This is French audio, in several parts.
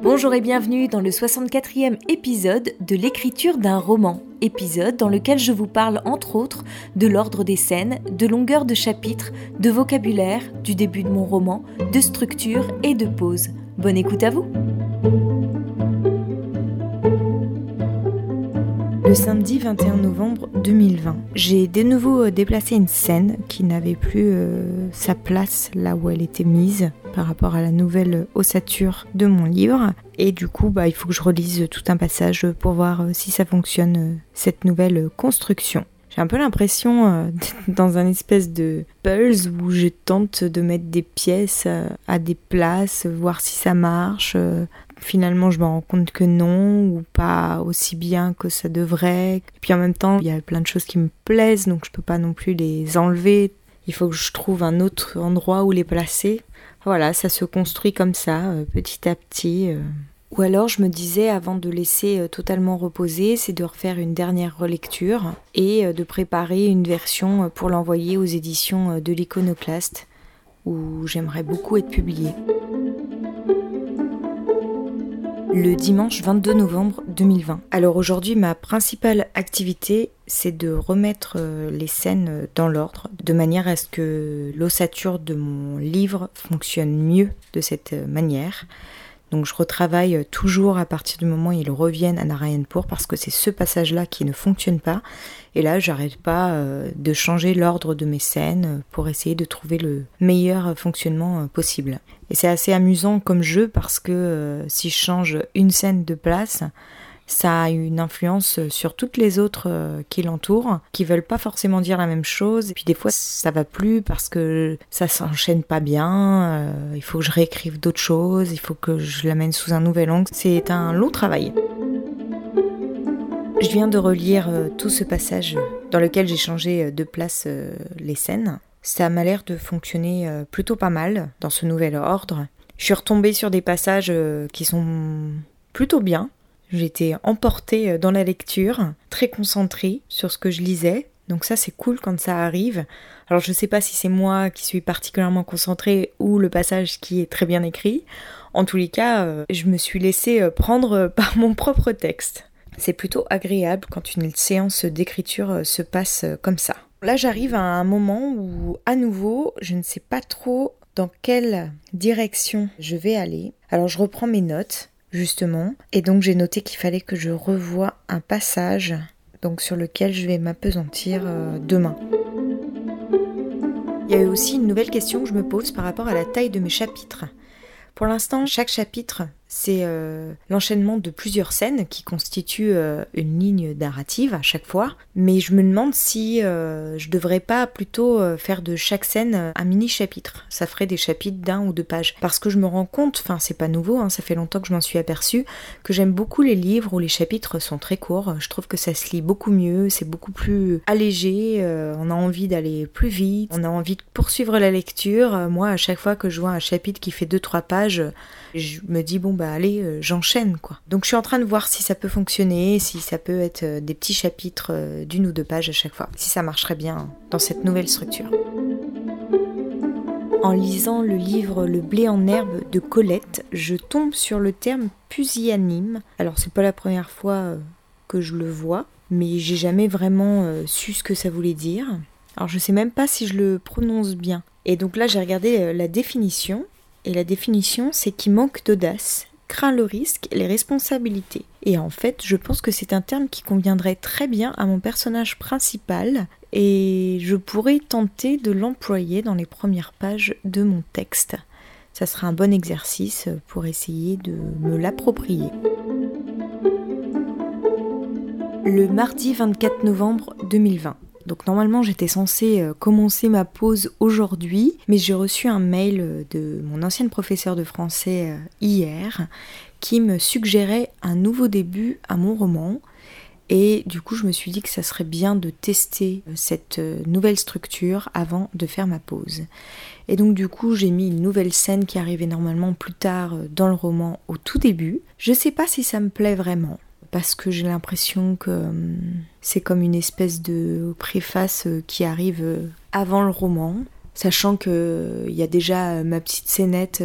Bonjour et bienvenue dans le 64e épisode de l'écriture d'un roman, épisode dans lequel je vous parle entre autres de l'ordre des scènes, de longueur de chapitres, de vocabulaire, du début de mon roman, de structure et de pause. Bonne écoute à vous Le samedi 21 novembre 2020, j'ai de nouveau euh, déplacé une scène qui n'avait plus euh, sa place là où elle était mise par rapport à la nouvelle ossature de mon livre. Et du coup, bah, il faut que je relise tout un passage pour voir euh, si ça fonctionne, cette nouvelle construction. J'ai un peu l'impression d'être dans un espèce de pulse où je tente de mettre des pièces à des places, voir si ça marche, finalement je me rends compte que non ou pas aussi bien que ça devrait. Et puis en même temps, il y a plein de choses qui me plaisent donc je peux pas non plus les enlever. Il faut que je trouve un autre endroit où les placer. Voilà, ça se construit comme ça, euh, petit à petit. Euh. Ou alors je me disais avant de laisser euh, totalement reposer, c'est de refaire une dernière relecture et de préparer une version pour l'envoyer aux éditions de l'Iconoclaste où j'aimerais beaucoup être publiée le dimanche 22 novembre 2020. Alors aujourd'hui, ma principale activité, c'est de remettre euh, les scènes dans l'ordre, de manière à ce que l'ossature de mon livre fonctionne mieux de cette manière. Donc je retravaille toujours à partir du moment où ils reviennent à Narayanpur parce que c'est ce passage-là qui ne fonctionne pas. Et là, j'arrête pas euh, de changer l'ordre de mes scènes pour essayer de trouver le meilleur fonctionnement euh, possible. Et c'est assez amusant comme jeu parce que euh, si je change une scène de place, ça a une influence sur toutes les autres euh, qui l'entourent, qui veulent pas forcément dire la même chose. Et puis des fois, ça va plus parce que ça s'enchaîne pas bien. Euh, il faut que je réécrive d'autres choses. Il faut que je l'amène sous un nouvel angle. C'est un long travail. Je viens de relire euh, tout ce passage dans lequel j'ai changé de place les scènes. Ça m'a l'air de fonctionner plutôt pas mal dans ce nouvel ordre. Je suis retombée sur des passages qui sont plutôt bien. J'étais emportée euh, dans la lecture, très concentrée sur ce que je lisais. Donc ça c'est cool quand ça arrive. Alors je ne sais pas si c'est moi qui suis particulièrement concentrée ou le passage qui est très bien écrit. En tous les cas, euh, je me suis laissée euh, prendre par mon propre texte. C'est plutôt agréable quand une séance d'écriture se passe comme ça. Là j'arrive à un moment où à nouveau je ne sais pas trop dans quelle direction je vais aller. Alors je reprends mes notes justement. Et donc j'ai noté qu'il fallait que je revoie un passage donc sur lequel je vais m'apesantir euh, demain. Il y a aussi une nouvelle question que je me pose par rapport à la taille de mes chapitres. Pour l'instant, chaque chapitre c'est euh, l'enchaînement de plusieurs scènes qui constituent euh, une ligne narrative à chaque fois. Mais je me demande si euh, je devrais pas plutôt faire de chaque scène un mini chapitre. Ça ferait des chapitres d'un ou deux pages. Parce que je me rends compte, enfin c'est pas nouveau, hein, ça fait longtemps que je m'en suis aperçu, que j'aime beaucoup les livres où les chapitres sont très courts. Je trouve que ça se lit beaucoup mieux, c'est beaucoup plus allégé, on a envie d'aller plus vite, on a envie de poursuivre la lecture. Moi, à chaque fois que je vois un chapitre qui fait deux trois pages, je me dis bon bah allez, euh, j'enchaîne quoi. Donc je suis en train de voir si ça peut fonctionner, si ça peut être euh, des petits chapitres euh, d'une ou deux pages à chaque fois, si ça marcherait bien dans cette nouvelle structure. En lisant le livre Le blé en herbe de Colette, je tombe sur le terme pusillanime. Alors c'est pas la première fois que je le vois, mais j'ai jamais vraiment su ce que ça voulait dire. Alors je sais même pas si je le prononce bien. Et donc là j'ai regardé la définition et la définition, c'est qu'il manque d'audace, craint le risque les responsabilités. Et en fait, je pense que c'est un terme qui conviendrait très bien à mon personnage principal et je pourrais tenter de l'employer dans les premières pages de mon texte. Ça sera un bon exercice pour essayer de me l'approprier. Le mardi 24 novembre 2020. Donc normalement j'étais censée euh, commencer ma pause aujourd'hui, mais j'ai reçu un mail euh, de mon ancienne professeure de français euh, hier qui me suggérait un nouveau début à mon roman. Et du coup, je me suis dit que ça serait bien de tester cette nouvelle structure avant de faire ma pause. Et donc, du coup, j'ai mis une nouvelle scène qui arrivait normalement plus tard dans le roman au tout début. Je sais pas si ça me plaît vraiment parce que j'ai l'impression que hum, c'est comme une espèce de préface euh, qui arrive euh, avant le roman. sachant que il y a déjà ma petite scénette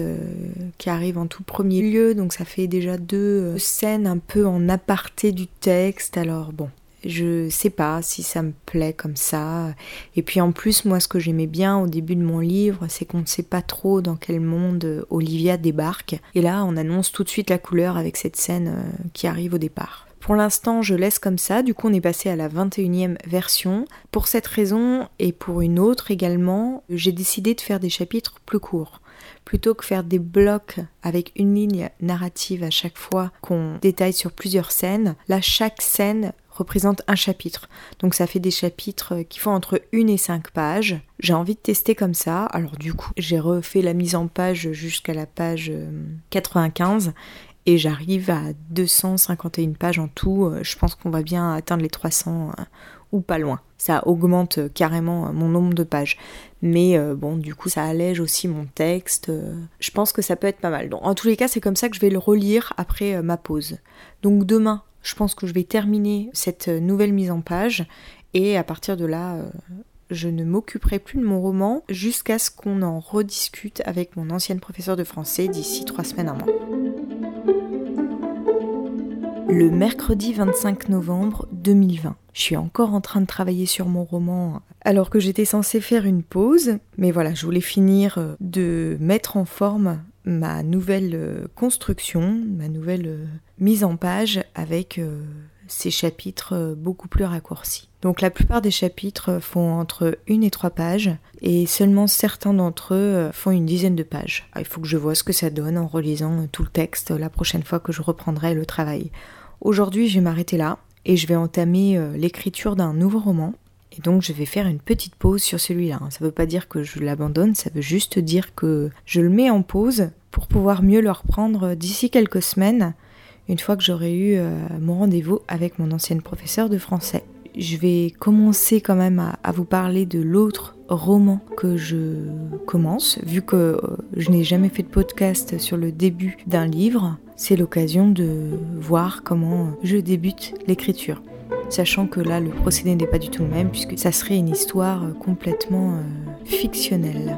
qui arrive en tout premier lieu, donc ça fait déjà deux scènes un peu en aparté du texte. Alors bon, je sais pas si ça me plaît comme ça. Et puis en plus, moi, ce que j'aimais bien au début de mon livre, c'est qu'on ne sait pas trop dans quel monde Olivia débarque. Et là, on annonce tout de suite la couleur avec cette scène euh, qui arrive au départ. Pour l'instant, je laisse comme ça. Du coup, on est passé à la 21e version. Pour cette raison et pour une autre également, j'ai décidé de faire des chapitres plus courts plutôt que faire des blocs avec une ligne narrative à chaque fois qu'on détaille sur plusieurs scènes. Là, chaque scène représente un chapitre. Donc ça fait des chapitres qui font entre 1 et 5 pages. J'ai envie de tester comme ça. Alors du coup, j'ai refait la mise en page jusqu'à la page 95 euh, et j'arrive à 251 pages en tout. Euh, je pense qu'on va bien atteindre les 300 euh, ou pas loin. Ça augmente carrément mon nombre de pages. Mais bon, du coup, ça allège aussi mon texte. Je pense que ça peut être pas mal. Donc, en tous les cas, c'est comme ça que je vais le relire après ma pause. Donc demain, je pense que je vais terminer cette nouvelle mise en page et à partir de là, euh, je ne m'occuperai plus de mon roman jusqu'à ce qu'on en rediscute avec mon ancienne professeure de français d'ici trois semaines, un mois. Le mercredi 25 novembre 2020. Je suis encore en train de travailler sur mon roman alors que j'étais censée faire une pause, mais voilà, je voulais finir euh, de mettre en forme ma nouvelle euh, construction, ma nouvelle euh, mise en page avec euh, ces chapitres beaucoup plus raccourcis. Donc la plupart des chapitres font entre une et trois pages et seulement certains d'entre eux font une dizaine de pages. Ah, il faut que je vois ce que ça donne en relisant tout le texte la prochaine fois que je reprendrai le travail. Aujourd'hui je vais m'arrêter là et je vais entamer l'écriture d'un nouveau roman et donc je vais faire une petite pause sur celui-là. Ça ne veut pas dire que je l'abandonne, ça veut juste dire que je le mets en pause pour pouvoir mieux le reprendre d'ici quelques semaines, une fois que j'aurai eu euh, mon rendez-vous avec mon ancienne professeure de français. Je vais commencer quand même à, vous parler de l'autre roman que je commence, vu que euh, je n'ai jamais fait de podcast sur le début d'un livre. C'est l'occasion de voir comment je débute l'écriture sachant que là le procédé n'est pas du tout le même puisque ça serait une histoire complètement euh, fictionnelle.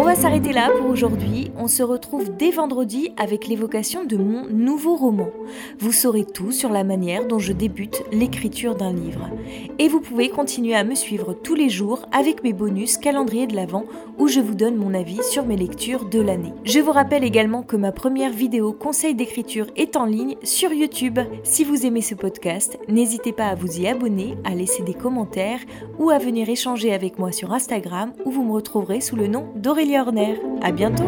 On va s'arrêter là pour aujourd'hui. On se retrouve dès vendredi avec l'évocation de mon nouveau roman. Vous saurez tout sur la manière dont je débute l'écriture d'un livre. Et vous pouvez continuer à me suivre tous les jours avec mes bonus calendrier de l'Avent où je vous donne mon avis sur mes lectures de l'année. Je vous rappelle également que ma première vidéo conseil d'écriture est en ligne sur YouTube. Si vous aimez ce podcast, n'hésitez pas à vous y abonner, à laisser des commentaires ou à venir échanger avec moi sur Instagram où vous me retrouverez sous le nom d'Aurélie À bientôt!